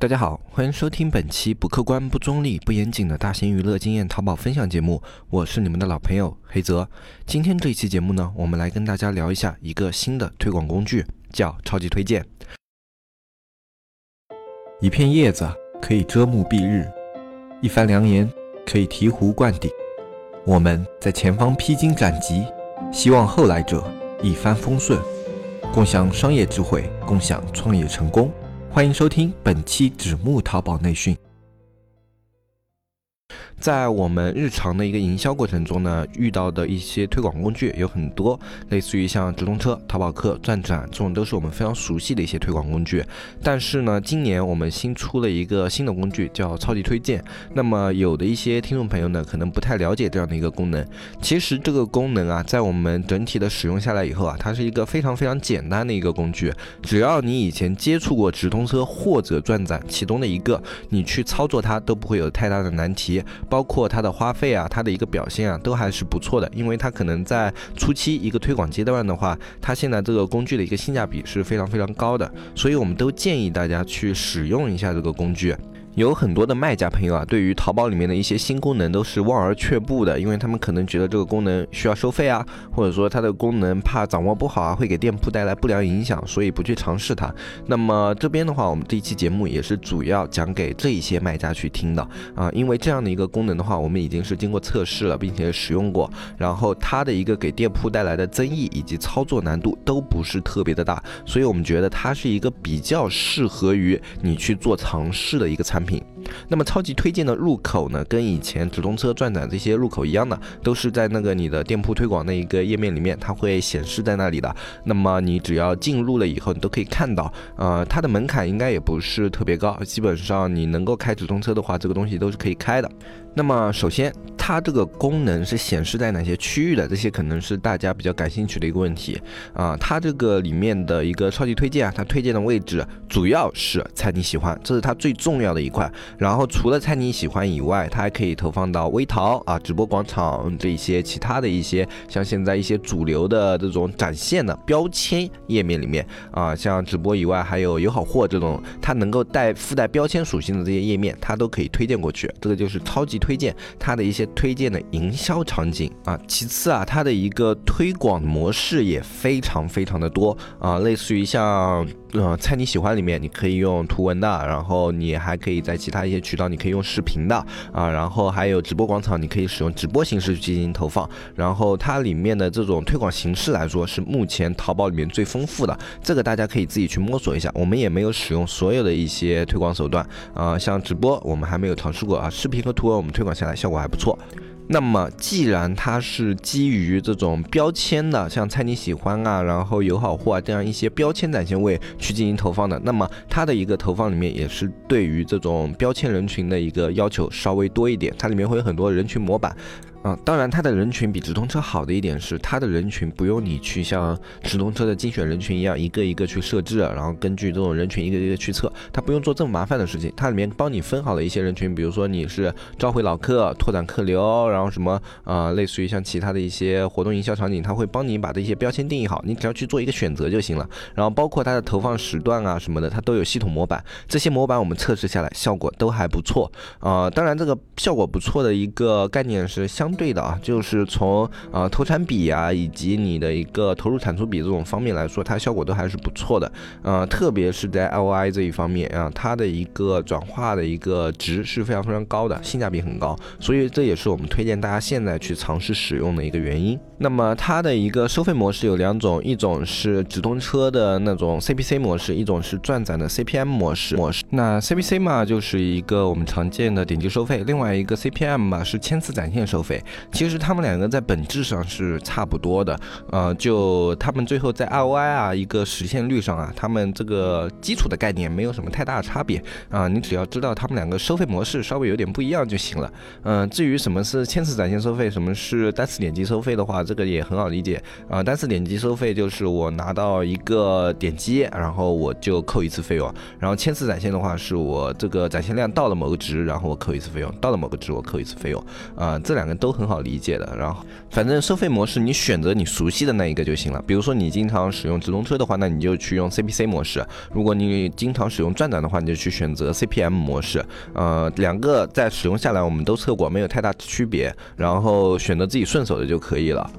大家好，欢迎收听本期不客观、不中立、不严谨的大型娱乐经验淘宝分享节目，我是你们的老朋友黑泽。今天这一期节目呢，我们来跟大家聊一下一个新的推广工具，叫超级推荐。一片叶子可以遮目蔽日，一番良言可以醍醐灌顶。我们在前方披荆斩棘，希望后来者一帆风顺，共享商业智慧，共享创业成功。欢迎收听本期纸木淘宝内训。在我们日常的一个营销过程中呢，遇到的一些推广工具有很多，类似于像直通车、淘宝客、转转这种，都是我们非常熟悉的一些推广工具。但是呢，今年我们新出了一个新的工具，叫超级推荐。那么有的一些听众朋友呢，可能不太了解这样的一个功能。其实这个功能啊，在我们整体的使用下来以后啊，它是一个非常非常简单的一个工具。只要你以前接触过直通车或者转展其中的一个，你去操作它都不会有太大的难题。包括它的花费啊，它的一个表现啊，都还是不错的。因为它可能在初期一个推广阶段的话，它现在这个工具的一个性价比是非常非常高的，所以我们都建议大家去使用一下这个工具。有很多的卖家朋友啊，对于淘宝里面的一些新功能都是望而却步的，因为他们可能觉得这个功能需要收费啊，或者说它的功能怕掌握不好啊，会给店铺带来不良影响，所以不去尝试它。那么这边的话，我们这一期节目也是主要讲给这一些卖家去听的啊，因为这样的一个功能的话，我们已经是经过测试了，并且使用过，然后它的一个给店铺带来的争议以及操作难度都不是特别的大，所以我们觉得它是一个比较适合于你去做尝试的一个产品。品，那么超级推荐的入口呢，跟以前直通车、转展这些入口一样的，都是在那个你的店铺推广那一个页面里面，它会显示在那里的。那么你只要进入了以后，你都可以看到，呃，它的门槛应该也不是特别高，基本上你能够开直通车的话，这个东西都是可以开的。那么首先，它这个功能是显示在哪些区域的？这些可能是大家比较感兴趣的一个问题啊。它这个里面的一个超级推荐啊，它推荐的位置主要是猜你喜欢，这是它最重要的一块。然后除了猜你喜欢以外，它还可以投放到微淘啊、直播广场这些其他的一些，像现在一些主流的这种展现的标签页面里面啊，像直播以外还有友好货这种，它能够带附带标签属性的这些页面，它都可以推荐过去。这个就是超级推。推荐它的一些推荐的营销场景啊，其次啊，它的一个推广模式也非常非常的多啊，类似于像呃猜你喜欢里面，你可以用图文的，然后你还可以在其他一些渠道，你可以用视频的啊，然后还有直播广场，你可以使用直播形式去进行投放，然后它里面的这种推广形式来说，是目前淘宝里面最丰富的，这个大家可以自己去摸索一下，我们也没有使用所有的一些推广手段啊，像直播我们还没有尝试过啊，视频和图文我们。推广下来效果还不错。那么，既然它是基于这种标签的，像猜你喜欢啊，然后友好货啊这样一些标签展现位去进行投放的，那么它的一个投放里面也是对于这种标签人群的一个要求稍微多一点，它里面会有很多人群模板。啊，当然，它的人群比直通车好的一点是，它的人群不用你去像直通车的精选人群一样，一个一个去设置，然后根据这种人群一个一个去测，它不用做这么麻烦的事情。它里面帮你分好了一些人群，比如说你是召回老客、拓展客流，然后什么啊，类似于像其他的一些活动营销场景，它会帮你把这些标签定义好，你只要去做一个选择就行了。然后包括它的投放时段啊什么的，它都有系统模板，这些模板我们测试下来效果都还不错啊。当然，这个效果不错的一个概念是相。相对的啊，就是从啊投产比啊，以及你的一个投入产出比这种方面来说，它效果都还是不错的。呃，特别是在 ROI 这一方面啊，它的一个转化的一个值是非常非常高的，性价比很高。所以这也是我们推荐大家现在去尝试使用的一个原因。那么它的一个收费模式有两种，一种是直通车的那种 CPC 模式，一种是转展的 CPM 模式。模式那 CPC 嘛，就是一个我们常见的点击收费，另外一个 CPM 嘛是千次展现收费。其实他们两个在本质上是差不多的，呃，就他们最后在 ROI 啊一个实现率上啊，他们这个基础的概念没有什么太大的差别啊，你只要知道他们两个收费模式稍微有点不一样就行了。嗯，至于什么是千次展现收费，什么是单次点击收费的话，这个也很好理解啊。单次点击收费就是我拿到一个点击，然后我就扣一次费用。然后千次展现的话，是我这个展现量到了某个值，然后我扣一次费用；到了某个值，我扣一次费用。啊，这两个都很好理解的。然后反正收费模式你选择你熟悉的那一个就行了。比如说你经常使用直通车的话，那你就去用 CPC 模式；如果你经常使用转转的话，你就去选择 CPM 模式。呃，两个在使用下来我们都测过，没有太大区别。然后选择自己顺手的就可以了。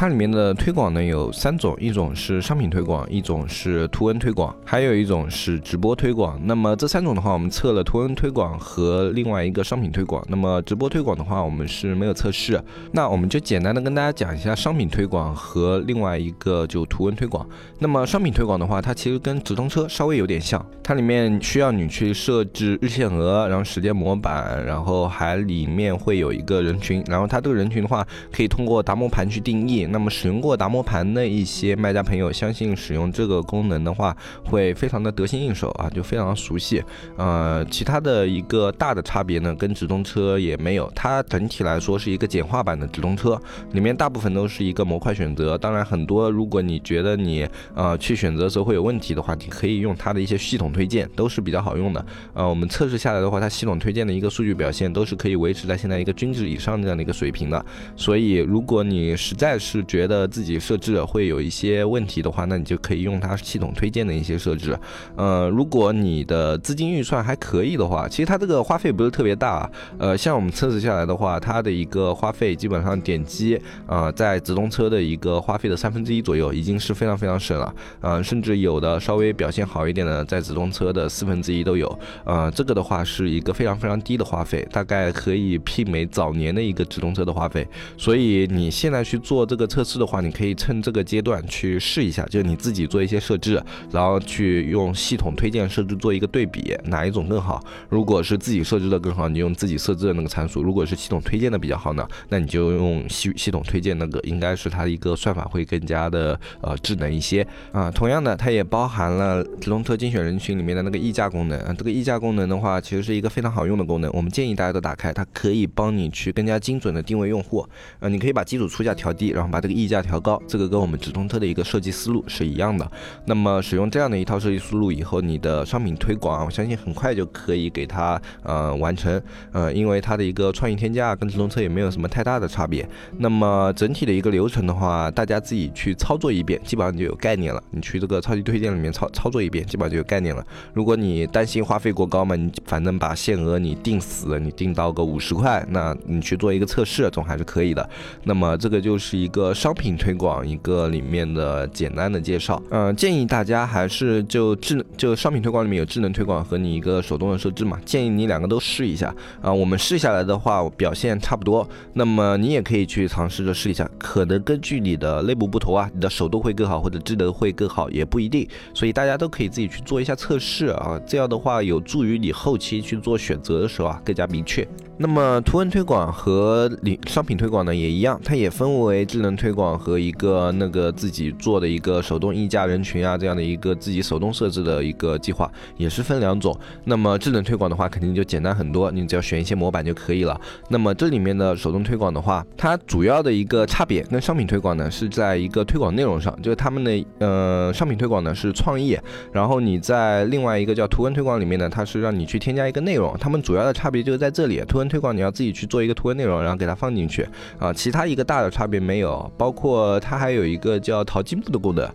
它里面的推广呢有三种，一种是商品推广，一种是图文推广，还有一种是直播推广。那么这三种的话，我们测了图文推广和另外一个商品推广。那么直播推广的话，我们是没有测试。那我们就简单的跟大家讲一下商品推广和另外一个就图文推广。那么商品推广的话，它其实跟直通车稍微有点像，它里面需要你去设置日限额，然后时间模板，然后还里面会有一个人群，然后它这个人群的话，可以通过达摩盘去定义。那么使用过达摩盘的一些卖家朋友，相信使用这个功能的话，会非常的得心应手啊，就非常熟悉。呃，其他的一个大的差别呢，跟直通车也没有。它整体来说是一个简化版的直通车，里面大部分都是一个模块选择。当然，很多如果你觉得你呃去选择的时候会有问题的话，你可以用它的一些系统推荐，都是比较好用的。呃，我们测试下来的话，它系统推荐的一个数据表现都是可以维持在现在一个均值以上这样的一个水平的。所以，如果你实在是觉得自己设置会有一些问题的话，那你就可以用它系统推荐的一些设置。呃，如果你的资金预算还可以的话，其实它这个花费不是特别大。呃，像我们测试下来的话，它的一个花费基本上点击，呃，在直通车的一个花费的三分之一左右，已经是非常非常省了。呃，甚至有的稍微表现好一点的，在直通车的四分之一都有。呃，这个的话是一个非常非常低的花费，大概可以媲美早年的一个直通车的花费。所以你现在去做这个。测试的话，你可以趁这个阶段去试一下，就你自己做一些设置，然后去用系统推荐设置做一个对比，哪一种更好？如果是自己设置的更好，你用自己设置的那个参数；如果是系统推荐的比较好呢，那你就用系系统推荐那个，应该是它的一个算法会更加的呃智能一些啊。同样的，它也包含了直通车精选人群里面的那个溢价功能。这个溢价功能的话，其实是一个非常好用的功能，我们建议大家都打开，它可以帮你去更加精准的定位用户啊。你可以把基础出价调低，然后把这个溢价调高，这个跟我们直通车的一个设计思路是一样的。那么使用这样的一套设计思路以后，你的商品推广，我相信很快就可以给它呃完成。呃，因为它的一个创意添加跟直通车也没有什么太大的差别。那么整体的一个流程的话，大家自己去操作一遍，基本上就有概念了。你去这个超级推荐里面操操作一遍，基本上就有概念了。如果你担心花费过高嘛，你反正把限额你定死，你定到个五十块，那你去做一个测试总还是可以的。那么这个就是一个个商品。推广一个里面的简单的介绍，嗯，建议大家还是就智能就商品推广里面有智能推广和你一个手动的设置嘛，建议你两个都试一下啊。我们试下来的话表现差不多，那么你也可以去尝试着试一下，可能根据你的内部不同啊，你的手动会更好或者智能会更好也不一定，所以大家都可以自己去做一下测试啊，这样的话有助于你后期去做选择的时候啊更加明确。那么图文推广和你商品推广呢也一样，它也分为智能推广和一个那个自己做的一个手动议价人群啊这样的一个自己手动设置的一个计划，也是分两种。那么智能推广的话肯定就简单很多，你只要选一些模板就可以了。那么这里面的手动推广的话，它主要的一个差别跟商品推广呢是在一个推广内容上，就是他们的呃商品推广呢是创意，然后你在另外一个叫图文推广里面呢，它是让你去添加一个内容，他们主要的差别就是在这里，图文。推广你要自己去做一个图文内容，然后给它放进去啊，其他一个大的差别没有。包括它还有一个叫淘积木的功能，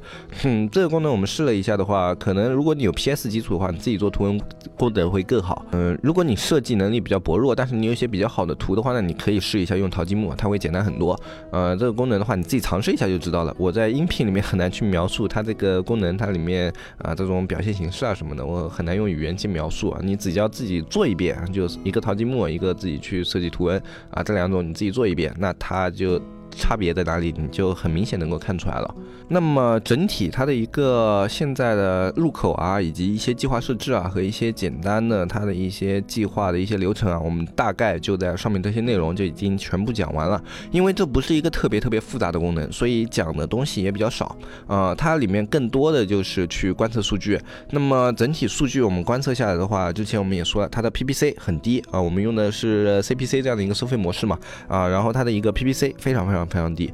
嗯，这个功能我们试了一下的话，可能如果你有 PS 基础的话，你自己做图文功能会更好。嗯，如果你设计能力比较薄弱，但是你有一些比较好的图的话，那你可以试一下用淘积木，它会简单很多。呃，这个功能的话，你自己尝试一下就知道了。我在音频里面很难去描述它这个功能，它里面啊这种表现形式啊什么的，我很难用语言去描述啊。你只要自己做一遍，就是一个淘积木，一个。自己去设计图文啊，这两种你自己做一遍，那他就。差别在哪里？你就很明显能够看出来了。那么整体它的一个现在的入口啊，以及一些计划设置啊，和一些简单的它的一些计划的一些流程啊，我们大概就在上面这些内容就已经全部讲完了。因为这不是一个特别特别复杂的功能，所以讲的东西也比较少。呃，它里面更多的就是去观测数据。那么整体数据我们观测下来的话，之前我们也说了，它的 PPC 很低啊，我们用的是 CPC 这样的一个收费模式嘛啊，然后它的一个 PPC 非常非常。非常低，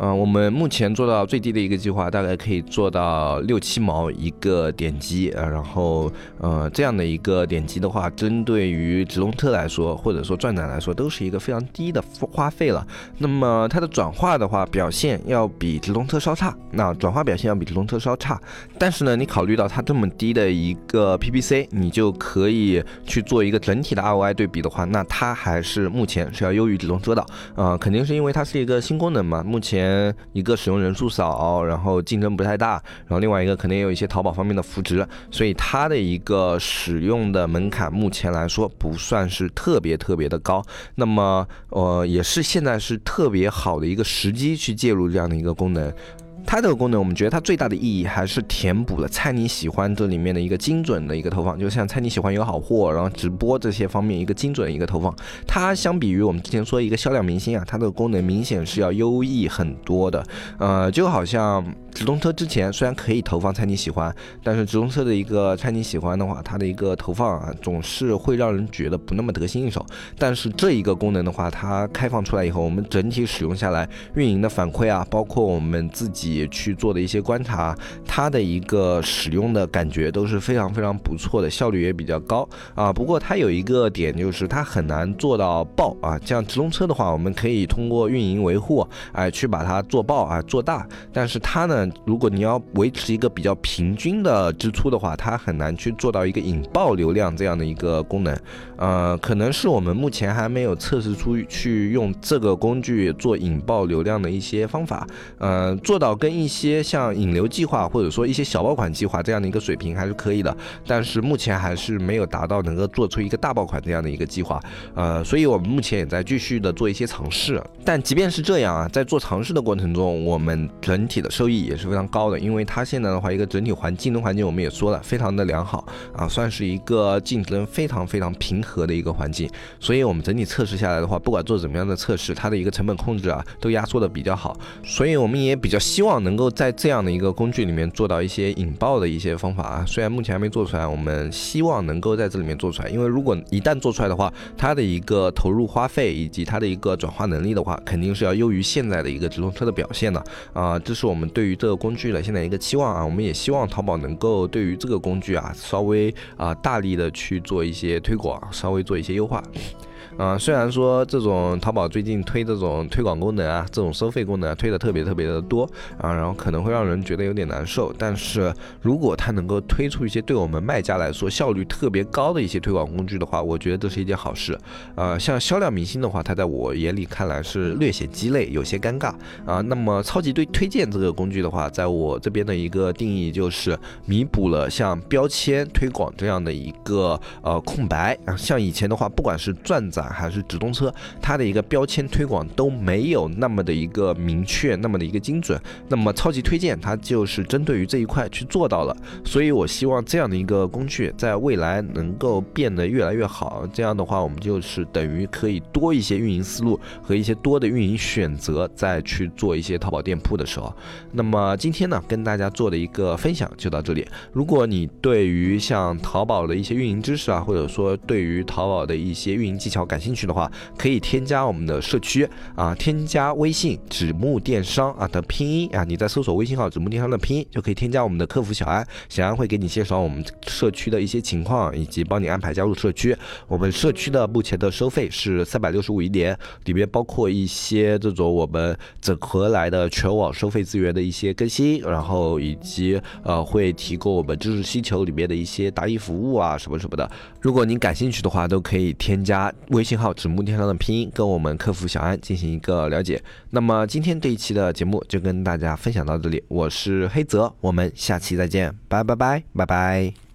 嗯，我们目前做到最低的一个计划，大概可以做到六七毛一个点击啊，然后呃这样的一个点击的话，针对于直通车来说，或者说转展来说，都是一个非常低的花费了。那么它的转化的话，表现要比直通车稍差，那转化表现要比直通车稍差，但是呢，你考虑到它这么低的一个 PPC，你就可以去做一个整体的 ROI 对比的话，那它还是目前是要优于直通车的啊，肯定是因为它是一个新功能嘛，目前。一个使用人数少，然后竞争不太大，然后另外一个肯定也有一些淘宝方面的扶持，所以它的一个使用的门槛目前来说不算是特别特别的高。那么，呃，也是现在是特别好的一个时机去介入这样的一个功能。它这个功能，我们觉得它最大的意义还是填补了猜你喜欢这里面的一个精准的一个投放，就像猜你喜欢有好货，然后直播这些方面一个精准的一个投放。它相比于我们之前说一个销量明星啊，它这个功能明显是要优异很多的。呃，就好像。直通车之前虽然可以投放猜你喜欢，但是直通车的一个猜你喜欢的话，它的一个投放啊，总是会让人觉得不那么得心应手。但是这一个功能的话，它开放出来以后，我们整体使用下来，运营的反馈啊，包括我们自己去做的一些观察，它的一个使用的感觉都是非常非常不错的，效率也比较高啊。不过它有一个点就是它很难做到爆啊。像直通车的话，我们可以通过运营维护，哎，去把它做爆啊，做大。但是它呢？如果你要维持一个比较平均的支出的话，它很难去做到一个引爆流量这样的一个功能。呃，可能是我们目前还没有测试出去用这个工具做引爆流量的一些方法。呃，做到跟一些像引流计划或者说一些小爆款计划这样的一个水平还是可以的，但是目前还是没有达到能够做出一个大爆款这样的一个计划。呃，所以我们目前也在继续的做一些尝试。但即便是这样啊，在做尝试的过程中，我们整体的收益也。是非常高的，因为它现在的话，一个整体环竞争环境我们也说了，非常的良好啊，算是一个竞争非常非常平和的一个环境。所以，我们整体测试下来的话，不管做怎么样的测试，它的一个成本控制啊，都压缩的比较好。所以，我们也比较希望能够在这样的一个工具里面做到一些引爆的一些方法啊。虽然目前还没做出来，我们希望能够在这里面做出来。因为如果一旦做出来的话，它的一个投入花费以及它的一个转化能力的话，肯定是要优于现在的一个直通车的表现的啊。这是我们对于这。个工具的现在一个期望啊，我们也希望淘宝能够对于这个工具啊，稍微啊大力的去做一些推广，稍微做一些优化。啊，虽然说这种淘宝最近推这种推广功能啊，这种收费功能推的特别特别的多啊，然后可能会让人觉得有点难受。但是如果它能够推出一些对我们卖家来说效率特别高的一些推广工具的话，我觉得这是一件好事。呃，像销量明星的话，它在我眼里看来是略显鸡肋，有些尴尬啊。那么超级对推荐这个工具的话，在我这边的一个定义就是弥补了像标签推广这样的一个呃空白啊。像以前的话，不管是转载。还是直通车，它的一个标签推广都没有那么的一个明确，那么的一个精准。那么超级推荐它就是针对于这一块去做到了，所以我希望这样的一个工具在未来能够变得越来越好。这样的话，我们就是等于可以多一些运营思路和一些多的运营选择，再去做一些淘宝店铺的时候。那么今天呢，跟大家做的一个分享就到这里。如果你对于像淘宝的一些运营知识啊，或者说对于淘宝的一些运营技巧感，感兴趣的话，可以添加我们的社区啊，添加微信“纸木电商”啊的拼音啊，你在搜索微信号“纸木电商”的拼音，就可以添加我们的客服小安，小安会给你介绍我们社区的一些情况，以及帮你安排加入社区。我们社区的目前的收费是三百六十五一年，里面包括一些这种我们整合来的全网收费资源的一些更新，然后以及呃会提供我们知识星球里面的一些答疑服务啊什么什么的。如果您感兴趣的话，都可以添加微。信号指木电商的拼音，跟我们客服小安进行一个了解。那么今天这一期的节目就跟大家分享到这里，我是黑泽，我们下期再见，拜拜拜拜拜。